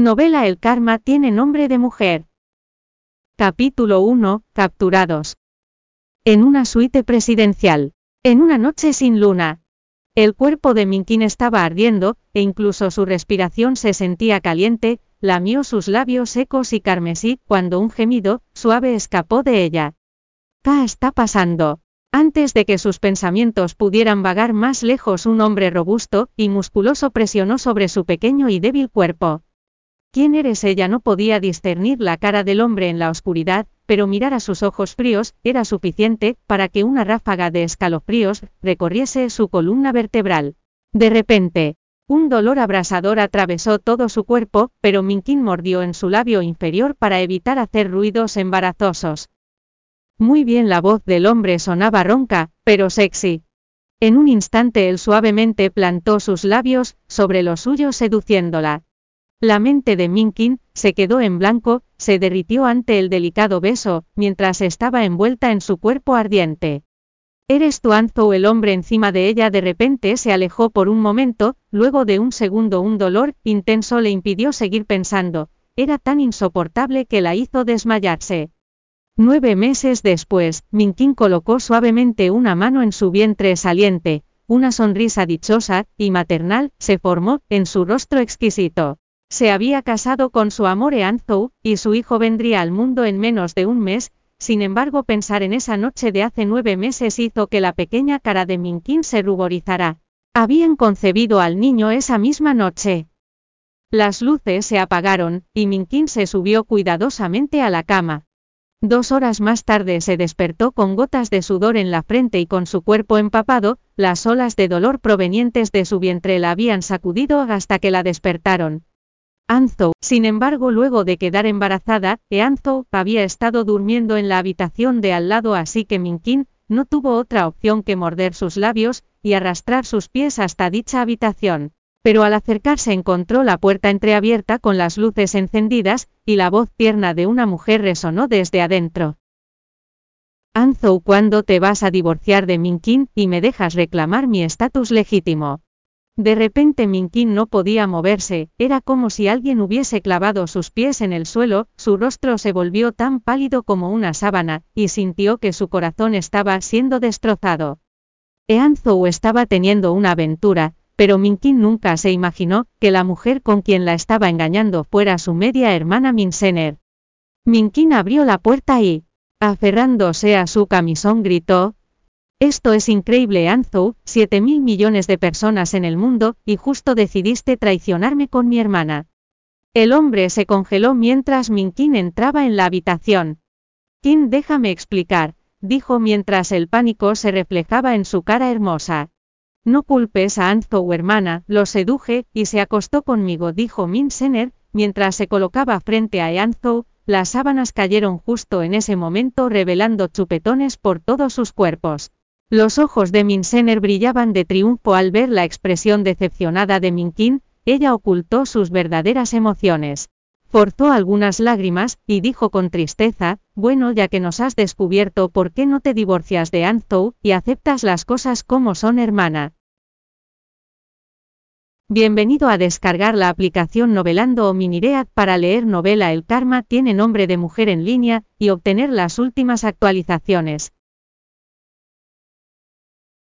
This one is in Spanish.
Novela El karma tiene nombre de mujer. Capítulo 1. Capturados. En una suite presidencial. En una noche sin luna. El cuerpo de Minkin estaba ardiendo, e incluso su respiración se sentía caliente, lamió sus labios secos y carmesí, cuando un gemido, suave escapó de ella. ¿Qué está pasando? Antes de que sus pensamientos pudieran vagar más lejos, un hombre robusto y musculoso presionó sobre su pequeño y débil cuerpo. ¿Quién eres? Ella no podía discernir la cara del hombre en la oscuridad, pero mirar a sus ojos fríos era suficiente para que una ráfaga de escalofríos recorriese su columna vertebral. De repente, un dolor abrasador atravesó todo su cuerpo, pero Minkin mordió en su labio inferior para evitar hacer ruidos embarazosos. Muy bien la voz del hombre sonaba ronca, pero sexy. En un instante él suavemente plantó sus labios sobre los suyos seduciéndola. La mente de Minkin se quedó en blanco, se derritió ante el delicado beso, mientras estaba envuelta en su cuerpo ardiente. ¿Eres tu Anzo? El hombre encima de ella de repente se alejó por un momento, luego de un segundo un dolor intenso le impidió seguir pensando, era tan insoportable que la hizo desmayarse. Nueve meses después, Minkin colocó suavemente una mano en su vientre saliente, una sonrisa dichosa y maternal se formó en su rostro exquisito. Se había casado con su amor Eanzou, y su hijo vendría al mundo en menos de un mes, sin embargo pensar en esa noche de hace nueve meses hizo que la pequeña cara de Minkin se ruborizara. Habían concebido al niño esa misma noche. Las luces se apagaron, y Minkin se subió cuidadosamente a la cama. Dos horas más tarde se despertó con gotas de sudor en la frente y con su cuerpo empapado, las olas de dolor provenientes de su vientre la habían sacudido hasta que la despertaron. Anzo, sin embargo, luego de quedar embarazada, Eanzo había estado durmiendo en la habitación de al lado, así que Minkin no tuvo otra opción que morder sus labios y arrastrar sus pies hasta dicha habitación. Pero al acercarse encontró la puerta entreabierta con las luces encendidas, y la voz tierna de una mujer resonó desde adentro. Anzo, ¿cuándo te vas a divorciar de Minkin y me dejas reclamar mi estatus legítimo? De repente Minkin no podía moverse, era como si alguien hubiese clavado sus pies en el suelo, su rostro se volvió tan pálido como una sábana, y sintió que su corazón estaba siendo destrozado. Eanzou estaba teniendo una aventura, pero Minkin nunca se imaginó que la mujer con quien la estaba engañando fuera su media hermana Minsener. Minkin abrió la puerta y, aferrándose a su camisón, gritó, esto es increíble Anzou, 7 mil millones de personas en el mundo, y justo decidiste traicionarme con mi hermana. El hombre se congeló mientras Minkin entraba en la habitación. Kim, déjame explicar, dijo mientras el pánico se reflejaba en su cara hermosa. No culpes a Anzou hermana, lo seduje, y se acostó conmigo, dijo Min Sener, mientras se colocaba frente a Anzou, las sábanas cayeron justo en ese momento revelando chupetones por todos sus cuerpos. Los ojos de Minsener brillaban de triunfo al ver la expresión decepcionada de Minkin, ella ocultó sus verdaderas emociones. Forzó algunas lágrimas, y dijo con tristeza, bueno ya que nos has descubierto por qué no te divorcias de Anzou, y aceptas las cosas como son hermana. Bienvenido a descargar la aplicación Novelando o Miniread para leer novela El Karma tiene nombre de mujer en línea, y obtener las últimas actualizaciones.